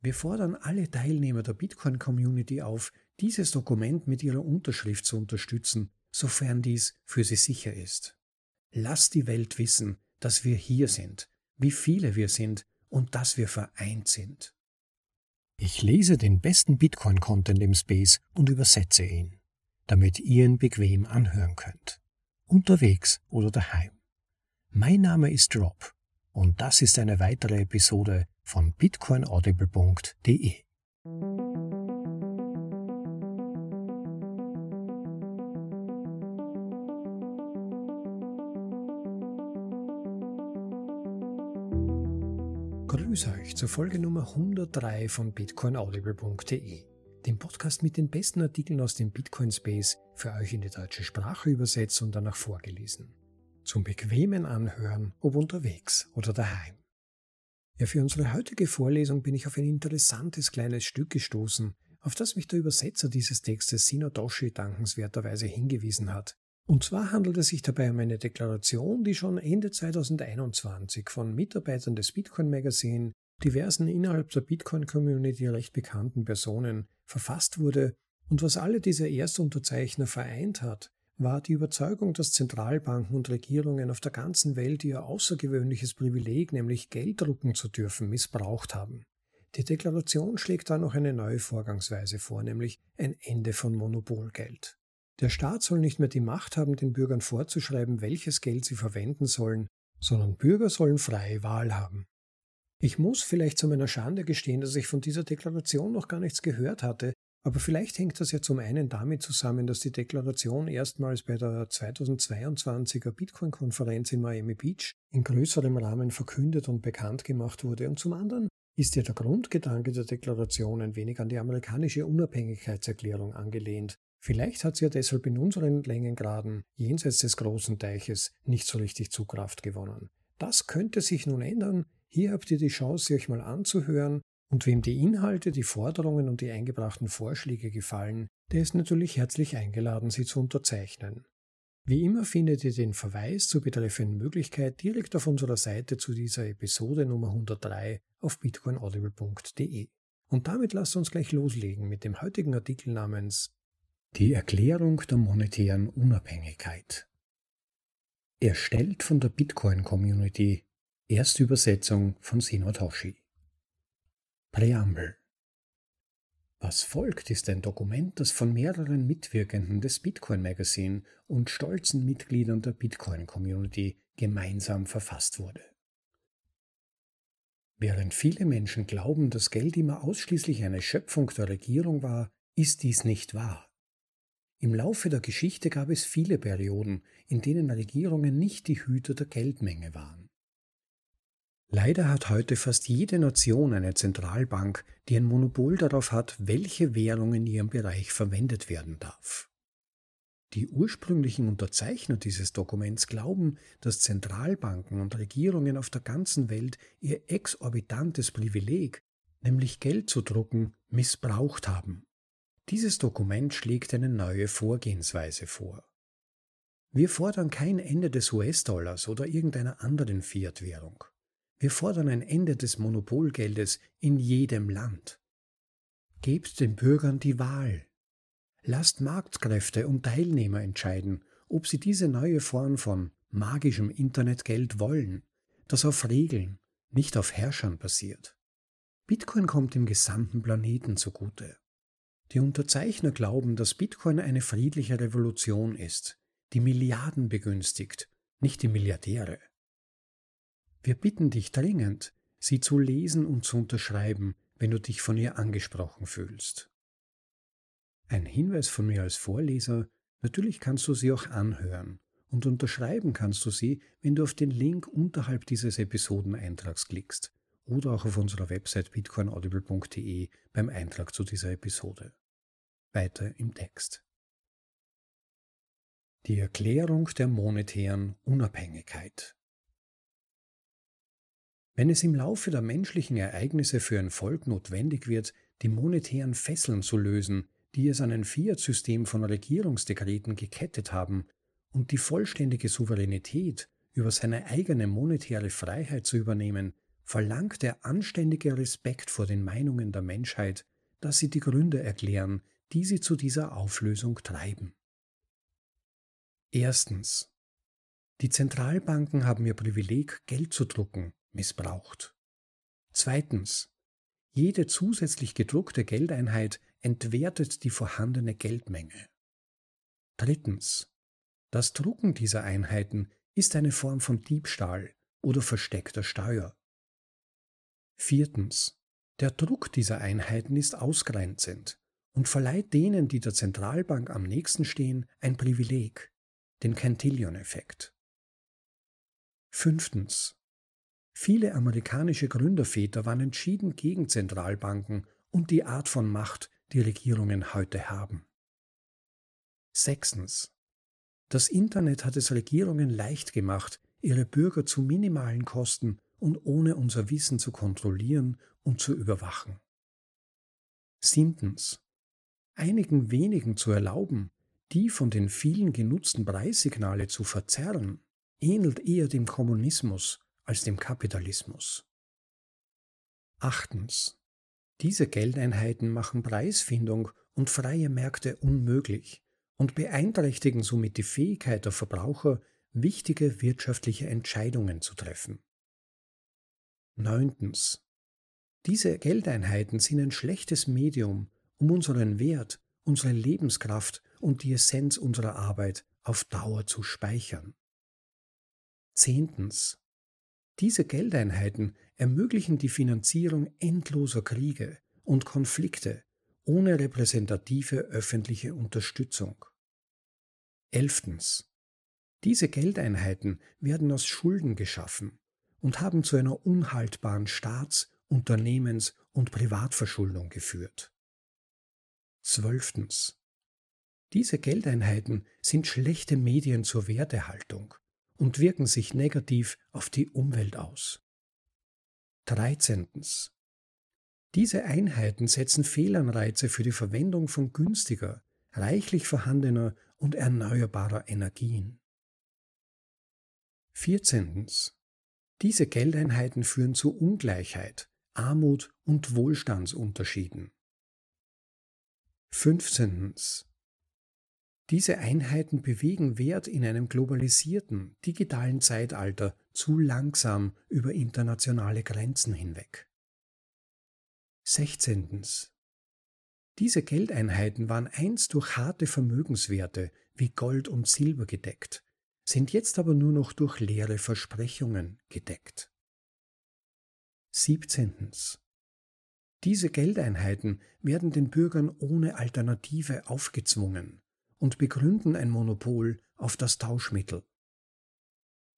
Wir fordern alle Teilnehmer der Bitcoin-Community auf, dieses Dokument mit ihrer Unterschrift zu unterstützen, sofern dies für sie sicher ist. Lass die Welt wissen, dass wir hier sind, wie viele wir sind und dass wir vereint sind. Ich lese den besten Bitcoin-Content im Space und übersetze ihn, damit ihr ihn bequem anhören könnt. Unterwegs oder daheim. Mein Name ist Rob und das ist eine weitere Episode von bitcoinaudible.de. Grüß euch zur Folge Nummer 103 von bitcoinaudible.de, dem Podcast mit den besten Artikeln aus dem Bitcoin Space für euch in die deutsche Sprache übersetzt und danach vorgelesen. Zum bequemen Anhören, ob unterwegs oder daheim. Ja, für unsere heutige Vorlesung bin ich auf ein interessantes kleines Stück gestoßen, auf das mich der Übersetzer dieses Textes Sinodoshi dankenswerterweise hingewiesen hat. Und zwar handelt es sich dabei um eine Deklaration, die schon Ende 2021 von Mitarbeitern des Bitcoin Magazine, diversen innerhalb der Bitcoin Community recht bekannten Personen verfasst wurde und was alle diese Erstunterzeichner vereint hat, war die Überzeugung, dass Zentralbanken und Regierungen auf der ganzen Welt ihr außergewöhnliches Privileg, nämlich Geld drucken zu dürfen, missbraucht haben. Die Deklaration schlägt da noch eine neue Vorgangsweise vor, nämlich ein Ende von Monopolgeld. Der Staat soll nicht mehr die Macht haben, den Bürgern vorzuschreiben, welches Geld sie verwenden sollen, sondern Bürger sollen freie Wahl haben. Ich muss vielleicht zu meiner Schande gestehen, dass ich von dieser Deklaration noch gar nichts gehört hatte, aber vielleicht hängt das ja zum einen damit zusammen, dass die Deklaration erstmals bei der 2022er Bitcoin-Konferenz in Miami Beach in größerem Rahmen verkündet und bekannt gemacht wurde. Und zum anderen ist ja der Grundgedanke der Deklaration ein wenig an die amerikanische Unabhängigkeitserklärung angelehnt. Vielleicht hat sie ja deshalb in unseren Längengraden jenseits des großen Teiches nicht so richtig Zugkraft gewonnen. Das könnte sich nun ändern. Hier habt ihr die Chance, sie euch mal anzuhören und wem die Inhalte, die Forderungen und die eingebrachten Vorschläge gefallen, der ist natürlich herzlich eingeladen, sie zu unterzeichnen. Wie immer findet ihr den Verweis zur betreffenden Möglichkeit direkt auf unserer Seite zu dieser Episode Nummer 103 auf bitcoinaudible.de. Und damit lasst uns gleich loslegen mit dem heutigen Artikel namens Die Erklärung der monetären Unabhängigkeit. Erstellt von der Bitcoin Community. Erste Übersetzung von Sinotoshi. Präambel Was folgt, ist ein Dokument, das von mehreren Mitwirkenden des Bitcoin Magazine und stolzen Mitgliedern der Bitcoin Community gemeinsam verfasst wurde. Während viele Menschen glauben, dass Geld immer ausschließlich eine Schöpfung der Regierung war, ist dies nicht wahr. Im Laufe der Geschichte gab es viele Perioden, in denen Regierungen nicht die Hüter der Geldmenge waren. Leider hat heute fast jede Nation eine Zentralbank, die ein Monopol darauf hat, welche Währung in ihrem Bereich verwendet werden darf. Die ursprünglichen Unterzeichner dieses Dokuments glauben, dass Zentralbanken und Regierungen auf der ganzen Welt ihr exorbitantes Privileg, nämlich Geld zu drucken, missbraucht haben. Dieses Dokument schlägt eine neue Vorgehensweise vor. Wir fordern kein Ende des US-Dollars oder irgendeiner anderen Fiat-Währung. Wir fordern ein Ende des Monopolgeldes in jedem Land. Gebt den Bürgern die Wahl. Lasst Marktkräfte und Teilnehmer entscheiden, ob sie diese neue Form von magischem Internetgeld wollen, das auf Regeln, nicht auf Herrschern basiert. Bitcoin kommt dem gesamten Planeten zugute. Die Unterzeichner glauben, dass Bitcoin eine friedliche Revolution ist, die Milliarden begünstigt, nicht die Milliardäre. Wir bitten dich dringend, sie zu lesen und zu unterschreiben, wenn du dich von ihr angesprochen fühlst. Ein Hinweis von mir als Vorleser, natürlich kannst du sie auch anhören und unterschreiben kannst du sie, wenn du auf den Link unterhalb dieses Episodeneintrags klickst oder auch auf unserer Website bitcoinaudible.de beim Eintrag zu dieser Episode. Weiter im Text. Die Erklärung der monetären Unabhängigkeit. Wenn es im Laufe der menschlichen Ereignisse für ein Volk notwendig wird, die monetären Fesseln zu lösen, die es an ein Fiat-System von Regierungsdekreten gekettet haben, und die vollständige Souveränität über seine eigene monetäre Freiheit zu übernehmen, verlangt der anständige Respekt vor den Meinungen der Menschheit, dass sie die Gründe erklären, die sie zu dieser Auflösung treiben. Erstens. Die Zentralbanken haben ihr Privileg, Geld zu drucken, missbraucht. Zweitens. Jede zusätzlich gedruckte Geldeinheit entwertet die vorhandene Geldmenge. Drittens. Das Drucken dieser Einheiten ist eine Form von Diebstahl oder versteckter Steuer. Viertens. Der Druck dieser Einheiten ist ausgrenzend und verleiht denen, die der Zentralbank am nächsten stehen, ein Privileg, den Cantillon-Effekt. Fünftens. Viele amerikanische Gründerväter waren entschieden gegen Zentralbanken und die Art von Macht, die Regierungen heute haben. Sechstens. Das Internet hat es Regierungen leicht gemacht, ihre Bürger zu minimalen Kosten und ohne unser Wissen zu kontrollieren und zu überwachen. Siebtens. Einigen wenigen zu erlauben, die von den vielen genutzten Preissignale zu verzerren, ähnelt eher dem Kommunismus als dem Kapitalismus. Achtens. Diese Geldeinheiten machen Preisfindung und freie Märkte unmöglich und beeinträchtigen somit die Fähigkeit der Verbraucher, wichtige wirtschaftliche Entscheidungen zu treffen. Neuntens. Diese Geldeinheiten sind ein schlechtes Medium, um unseren Wert, unsere Lebenskraft und die Essenz unserer Arbeit auf Dauer zu speichern. Zehntens. Diese Geldeinheiten ermöglichen die Finanzierung endloser Kriege und Konflikte ohne repräsentative öffentliche Unterstützung. Elftens. Diese Geldeinheiten werden aus Schulden geschaffen und haben zu einer unhaltbaren Staats-, Unternehmens- und Privatverschuldung geführt. Zwölftens. Diese Geldeinheiten sind schlechte Medien zur Wertehaltung und wirken sich negativ auf die Umwelt aus. Dreizehntens. Diese Einheiten setzen Fehlanreize für die Verwendung von günstiger, reichlich vorhandener und erneuerbarer Energien. Vierzehntens. Diese Geldeinheiten führen zu Ungleichheit, Armut und Wohlstandsunterschieden. Fünfzehntens. Diese Einheiten bewegen Wert in einem globalisierten, digitalen Zeitalter zu langsam über internationale Grenzen hinweg. 16. Diese Geldeinheiten waren einst durch harte Vermögenswerte wie Gold und Silber gedeckt, sind jetzt aber nur noch durch leere Versprechungen gedeckt. 17. Diese Geldeinheiten werden den Bürgern ohne Alternative aufgezwungen und begründen ein Monopol auf das Tauschmittel.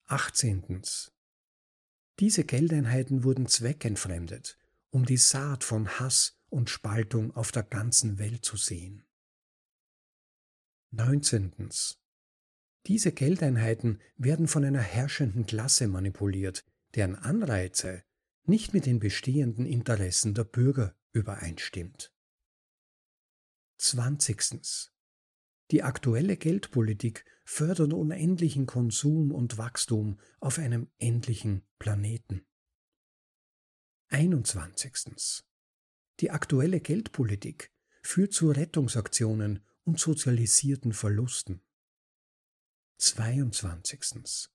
18. Diese Geldeinheiten wurden zweckentfremdet, um die Saat von Hass und Spaltung auf der ganzen Welt zu sehen. 19. Diese Geldeinheiten werden von einer herrschenden Klasse manipuliert, deren Anreize nicht mit den bestehenden Interessen der Bürger übereinstimmt. 20. Die aktuelle Geldpolitik fördert unendlichen Konsum und Wachstum auf einem endlichen Planeten. 21. Die aktuelle Geldpolitik führt zu Rettungsaktionen und sozialisierten Verlusten. 22.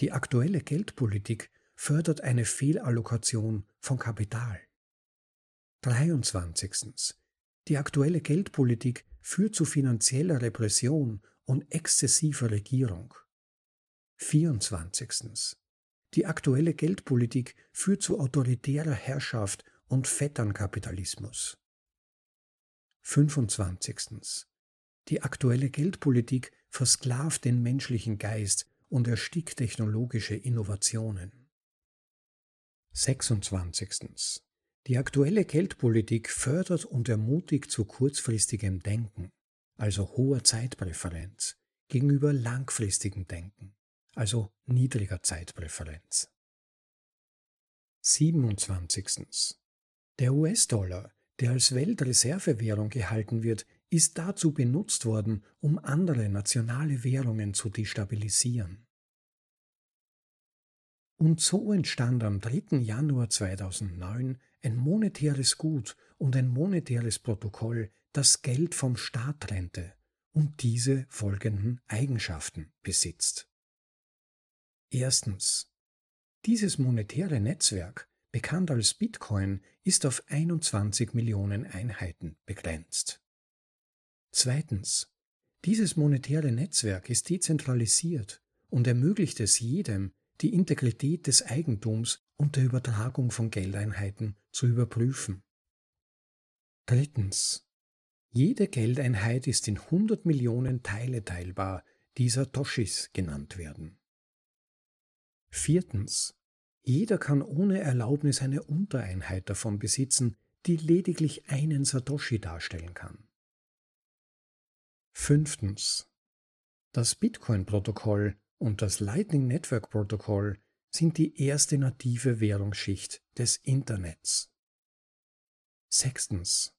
Die aktuelle Geldpolitik fördert eine Fehlallokation von Kapital. 23. Die aktuelle Geldpolitik führt zu finanzieller Repression und exzessiver Regierung. 24. Die aktuelle Geldpolitik führt zu autoritärer Herrschaft und Vetternkapitalismus. 25. Die aktuelle Geldpolitik versklavt den menschlichen Geist und erstickt technologische Innovationen. 26. Die aktuelle Geldpolitik fördert und ermutigt zu kurzfristigem Denken, also hoher Zeitpräferenz, gegenüber langfristigem Denken, also niedriger Zeitpräferenz. 27. Der US-Dollar, der als Weltreservewährung gehalten wird, ist dazu benutzt worden, um andere nationale Währungen zu destabilisieren. Und so entstand am 3. Januar 2009 ein monetäres Gut und ein monetäres Protokoll, das Geld vom Staat trennte und diese folgenden Eigenschaften besitzt. Erstens. Dieses monetäre Netzwerk, bekannt als Bitcoin, ist auf 21 Millionen Einheiten begrenzt. Zweitens. Dieses monetäre Netzwerk ist dezentralisiert und ermöglicht es jedem, die Integrität des Eigentums und der Übertragung von Geldeinheiten zu überprüfen. Drittens. Jede Geldeinheit ist in 100 Millionen Teile teilbar, die Satoshis genannt werden. Viertens. Jeder kann ohne Erlaubnis eine Untereinheit davon besitzen, die lediglich einen Satoshi darstellen kann. Fünftens. Das Bitcoin-Protokoll und das Lightning Network Protokoll sind die erste native Währungsschicht des Internets. Sechstens.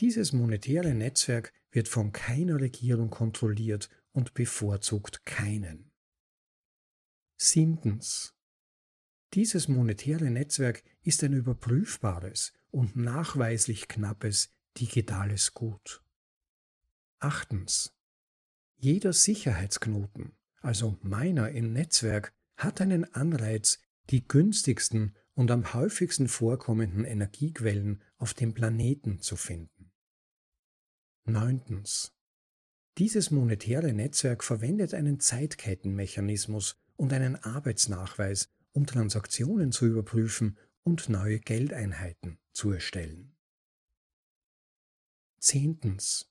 Dieses monetäre Netzwerk wird von keiner Regierung kontrolliert und bevorzugt keinen. Siebtens. Dieses monetäre Netzwerk ist ein überprüfbares und nachweislich knappes digitales Gut. Achtens. Jeder Sicherheitsknoten, also meiner im Netzwerk, hat einen Anreiz, die günstigsten und am häufigsten vorkommenden Energiequellen auf dem Planeten zu finden. Neuntens. Dieses monetäre Netzwerk verwendet einen Zeitkettenmechanismus und einen Arbeitsnachweis, um Transaktionen zu überprüfen und neue Geldeinheiten zu erstellen. Zehntens.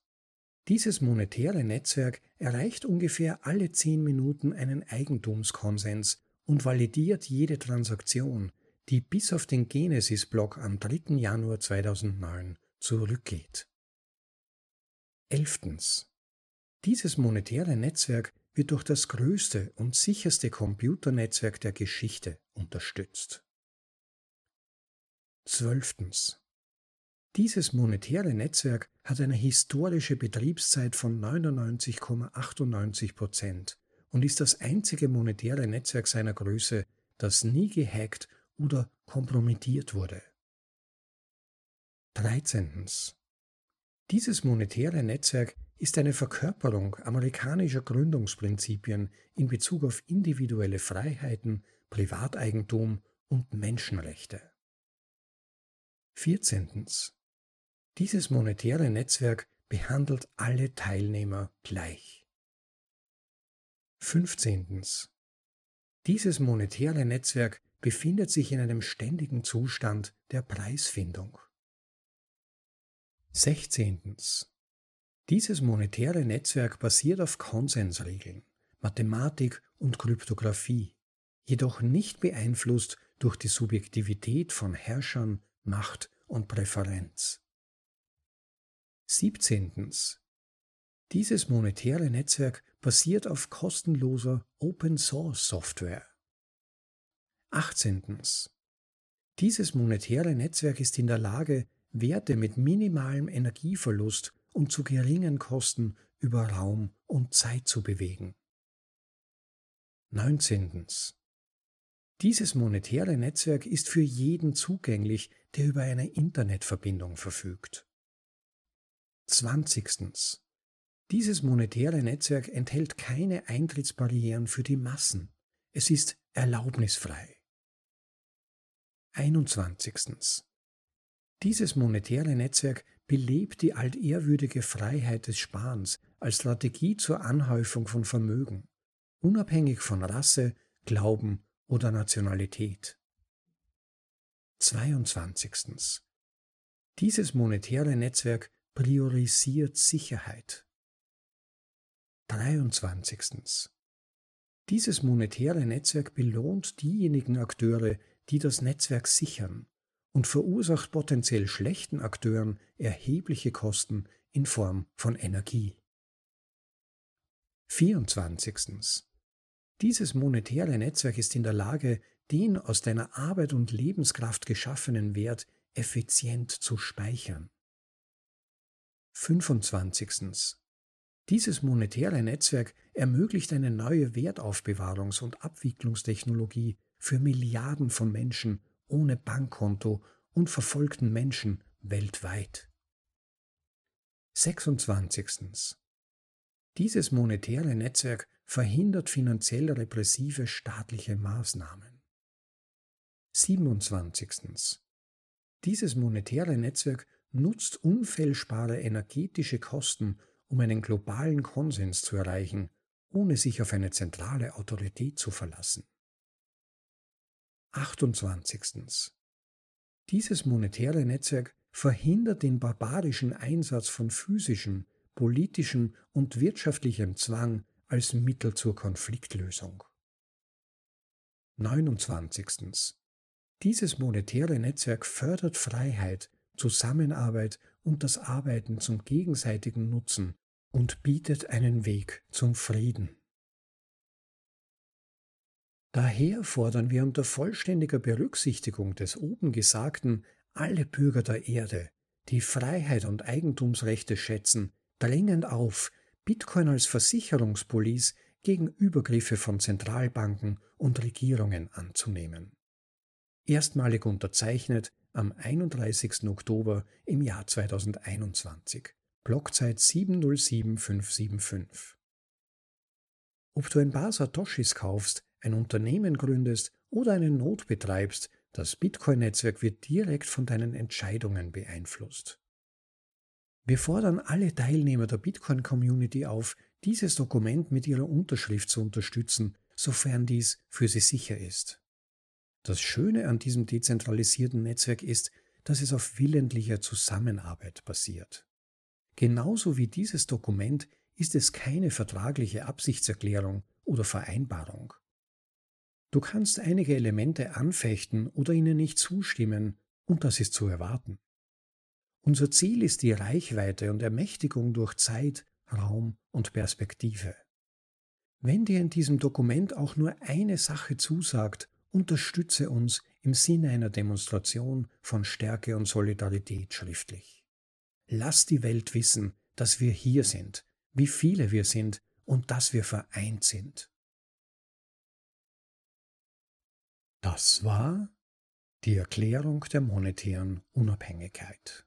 Dieses monetäre Netzwerk erreicht ungefähr alle zehn Minuten einen Eigentumskonsens und validiert jede Transaktion, die bis auf den Genesis-Block am 3. Januar 2009 zurückgeht. Elftens. Dieses monetäre Netzwerk wird durch das größte und sicherste Computernetzwerk der Geschichte unterstützt. Zwölftens. Dieses monetäre Netzwerk hat eine historische Betriebszeit von 99,98 Prozent und ist das einzige monetäre Netzwerk seiner Größe, das nie gehackt oder kompromittiert wurde. 13. Dieses monetäre Netzwerk ist eine Verkörperung amerikanischer Gründungsprinzipien in Bezug auf individuelle Freiheiten, Privateigentum und Menschenrechte. 14. Dieses monetäre Netzwerk behandelt alle Teilnehmer gleich. 15. Dieses monetäre Netzwerk befindet sich in einem ständigen Zustand der Preisfindung. 16. Dieses monetäre Netzwerk basiert auf Konsensregeln, Mathematik und Kryptographie, jedoch nicht beeinflusst durch die Subjektivität von Herrschern, Macht und Präferenz. 17. Dieses monetäre Netzwerk basiert auf kostenloser Open Source Software. 18. Dieses monetäre Netzwerk ist in der Lage, Werte mit minimalem Energieverlust und zu geringen Kosten über Raum und Zeit zu bewegen. 19. Dieses monetäre Netzwerk ist für jeden zugänglich, der über eine Internetverbindung verfügt. 20. Dieses monetäre Netzwerk enthält keine Eintrittsbarrieren für die Massen. Es ist erlaubnisfrei. 21. Dieses monetäre Netzwerk belebt die altehrwürdige Freiheit des Sparens als Strategie zur Anhäufung von Vermögen, unabhängig von Rasse, Glauben oder Nationalität. 22. Dieses monetäre Netzwerk priorisiert Sicherheit. 23. Dieses monetäre Netzwerk belohnt diejenigen Akteure, die das Netzwerk sichern und verursacht potenziell schlechten Akteuren erhebliche Kosten in Form von Energie. 24. Dieses monetäre Netzwerk ist in der Lage, den aus deiner Arbeit und Lebenskraft geschaffenen Wert effizient zu speichern. 25. Dieses monetäre Netzwerk ermöglicht eine neue Wertaufbewahrungs- und Abwicklungstechnologie für Milliarden von Menschen ohne Bankkonto und verfolgten Menschen weltweit. 26. Dieses monetäre Netzwerk verhindert finanziell repressive staatliche Maßnahmen. 27. Dieses monetäre Netzwerk nutzt unfehlbare energetische Kosten, um einen globalen Konsens zu erreichen, ohne sich auf eine zentrale Autorität zu verlassen. 28. Dieses monetäre Netzwerk verhindert den barbarischen Einsatz von physischem, politischem und wirtschaftlichem Zwang als Mittel zur Konfliktlösung. 29. Dieses monetäre Netzwerk fördert Freiheit, Zusammenarbeit und das Arbeiten zum gegenseitigen Nutzen und bietet einen Weg zum Frieden. Daher fordern wir unter vollständiger Berücksichtigung des oben Gesagten alle Bürger der Erde, die Freiheit und Eigentumsrechte schätzen, drängend auf, Bitcoin als Versicherungspolice gegen Übergriffe von Zentralbanken und Regierungen anzunehmen. Erstmalig unterzeichnet am 31. Oktober im Jahr 2021. Blockzeit 707575. Ob du ein paar Satoshis kaufst, ein Unternehmen gründest oder eine Not betreibst, das Bitcoin-Netzwerk wird direkt von deinen Entscheidungen beeinflusst. Wir fordern alle Teilnehmer der Bitcoin-Community auf, dieses Dokument mit ihrer Unterschrift zu unterstützen, sofern dies für sie sicher ist. Das Schöne an diesem dezentralisierten Netzwerk ist, dass es auf willentlicher Zusammenarbeit basiert. Genauso wie dieses Dokument ist es keine vertragliche Absichtserklärung oder Vereinbarung. Du kannst einige Elemente anfechten oder ihnen nicht zustimmen, und das ist zu erwarten. Unser Ziel ist die Reichweite und Ermächtigung durch Zeit, Raum und Perspektive. Wenn dir in diesem Dokument auch nur eine Sache zusagt, unterstütze uns im Sinne einer Demonstration von Stärke und Solidarität schriftlich. Lass die Welt wissen, dass wir hier sind, wie viele wir sind und dass wir vereint sind. Das war die Erklärung der monetären Unabhängigkeit.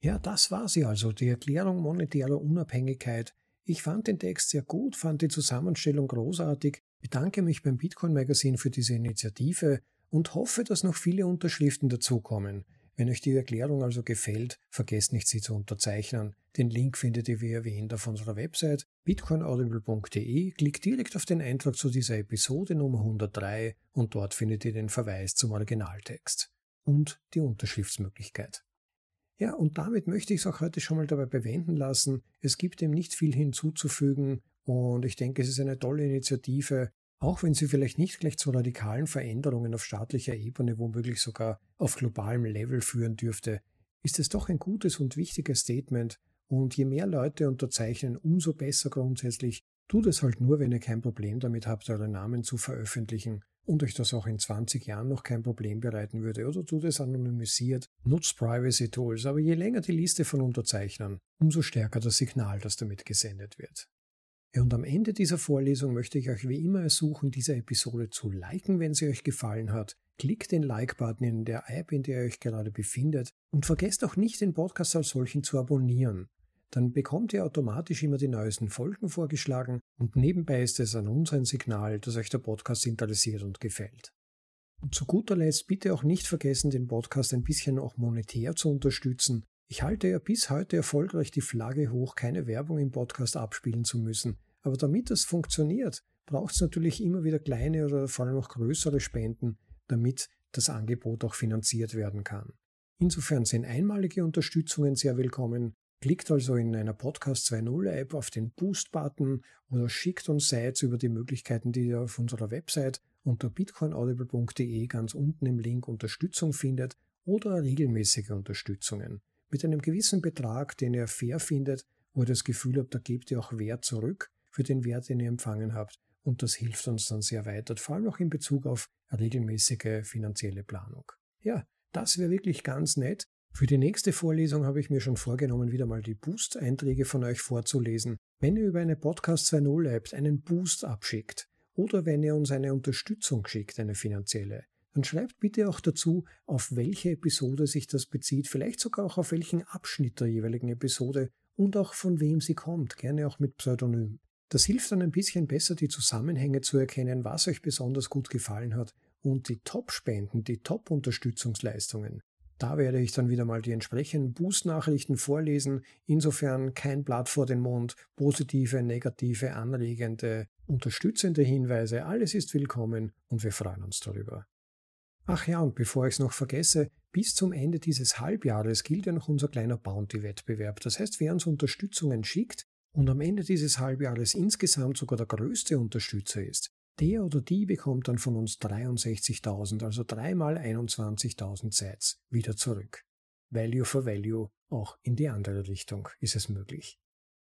Ja, das war sie also, die Erklärung monetärer Unabhängigkeit. Ich fand den Text sehr gut, fand die Zusammenstellung großartig, bedanke mich beim Bitcoin Magazine für diese Initiative und hoffe, dass noch viele Unterschriften dazukommen. Wenn euch die Erklärung also gefällt, vergesst nicht, sie zu unterzeichnen. Den Link findet ihr wie erwähnt auf unserer Website bitcoinaudible.de. Klickt direkt auf den Eintrag zu dieser Episode Nummer 103 und dort findet ihr den Verweis zum Originaltext und die Unterschriftsmöglichkeit. Ja, und damit möchte ich es auch heute schon mal dabei bewenden lassen. Es gibt dem nicht viel hinzuzufügen und ich denke, es ist eine tolle Initiative, auch wenn sie vielleicht nicht gleich zu radikalen Veränderungen auf staatlicher Ebene, womöglich sogar auf globalem Level führen dürfte, ist es doch ein gutes und wichtiges Statement und je mehr Leute unterzeichnen, umso besser grundsätzlich. Tut es halt nur, wenn ihr kein Problem damit habt, eure Namen zu veröffentlichen und euch das auch in 20 Jahren noch kein Problem bereiten würde oder tut es anonymisiert, nutzt Privacy Tools, aber je länger die Liste von Unterzeichnern, umso stärker das Signal, das damit gesendet wird. Und am Ende dieser Vorlesung möchte ich euch wie immer ersuchen, diese Episode zu liken, wenn sie euch gefallen hat. Klickt den Like-Button in der App, in der ihr euch gerade befindet und vergesst auch nicht, den Podcast als solchen zu abonnieren. Dann bekommt ihr automatisch immer die neuesten Folgen vorgeschlagen und nebenbei ist es an uns ein Signal, dass euch der Podcast interessiert und gefällt. Und zu guter Letzt bitte auch nicht vergessen, den Podcast ein bisschen auch monetär zu unterstützen. Ich halte ja bis heute erfolgreich die Flagge hoch, keine Werbung im Podcast abspielen zu müssen. Aber damit das funktioniert, braucht es natürlich immer wieder kleine oder vor allem auch größere Spenden, damit das Angebot auch finanziert werden kann. Insofern sind einmalige Unterstützungen sehr willkommen. Klickt also in einer Podcast 2.0 App auf den Boost-Button oder schickt uns Sites über die Möglichkeiten, die ihr auf unserer Website unter bitcoinaudible.de ganz unten im Link Unterstützung findet oder regelmäßige Unterstützungen mit einem gewissen Betrag, den ihr fair findet, wo ihr das Gefühl habt, da gebt ihr auch Wert zurück für den Wert, den ihr empfangen habt. Und das hilft uns dann sehr weiter, vor allem auch in Bezug auf regelmäßige finanzielle Planung. Ja, das wäre wirklich ganz nett. Für die nächste Vorlesung habe ich mir schon vorgenommen, wieder mal die Boost-Einträge von euch vorzulesen. Wenn ihr über eine Podcast 2.0 App einen Boost abschickt oder wenn ihr uns eine Unterstützung schickt, eine finanzielle, dann schreibt bitte auch dazu, auf welche Episode sich das bezieht, vielleicht sogar auch auf welchen Abschnitt der jeweiligen Episode und auch von wem sie kommt, gerne auch mit Pseudonym. Das hilft dann ein bisschen besser, die Zusammenhänge zu erkennen, was euch besonders gut gefallen hat und die Top-Spenden, die Top-Unterstützungsleistungen. Da werde ich dann wieder mal die entsprechenden Boost-Nachrichten vorlesen. Insofern kein Blatt vor den Mund, positive, negative, anregende, unterstützende Hinweise, alles ist willkommen und wir freuen uns darüber. Ach ja, und bevor ich es noch vergesse, bis zum Ende dieses Halbjahres gilt ja noch unser kleiner Bounty-Wettbewerb. Das heißt, wer uns Unterstützungen schickt und am Ende dieses Halbjahres insgesamt sogar der größte Unterstützer ist, der oder die bekommt dann von uns 63.000, also dreimal 21.000 Sets wieder zurück. Value for Value, auch in die andere Richtung ist es möglich.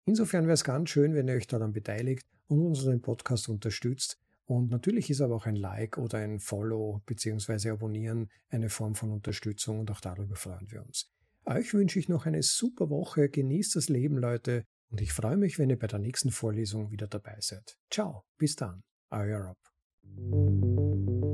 Insofern wäre es ganz schön, wenn ihr euch daran beteiligt und unseren Podcast unterstützt, und natürlich ist aber auch ein Like oder ein Follow bzw. Abonnieren eine Form von Unterstützung und auch darüber freuen wir uns. Euch wünsche ich noch eine super Woche, genießt das Leben, Leute, und ich freue mich, wenn ihr bei der nächsten Vorlesung wieder dabei seid. Ciao, bis dann, euer Rob.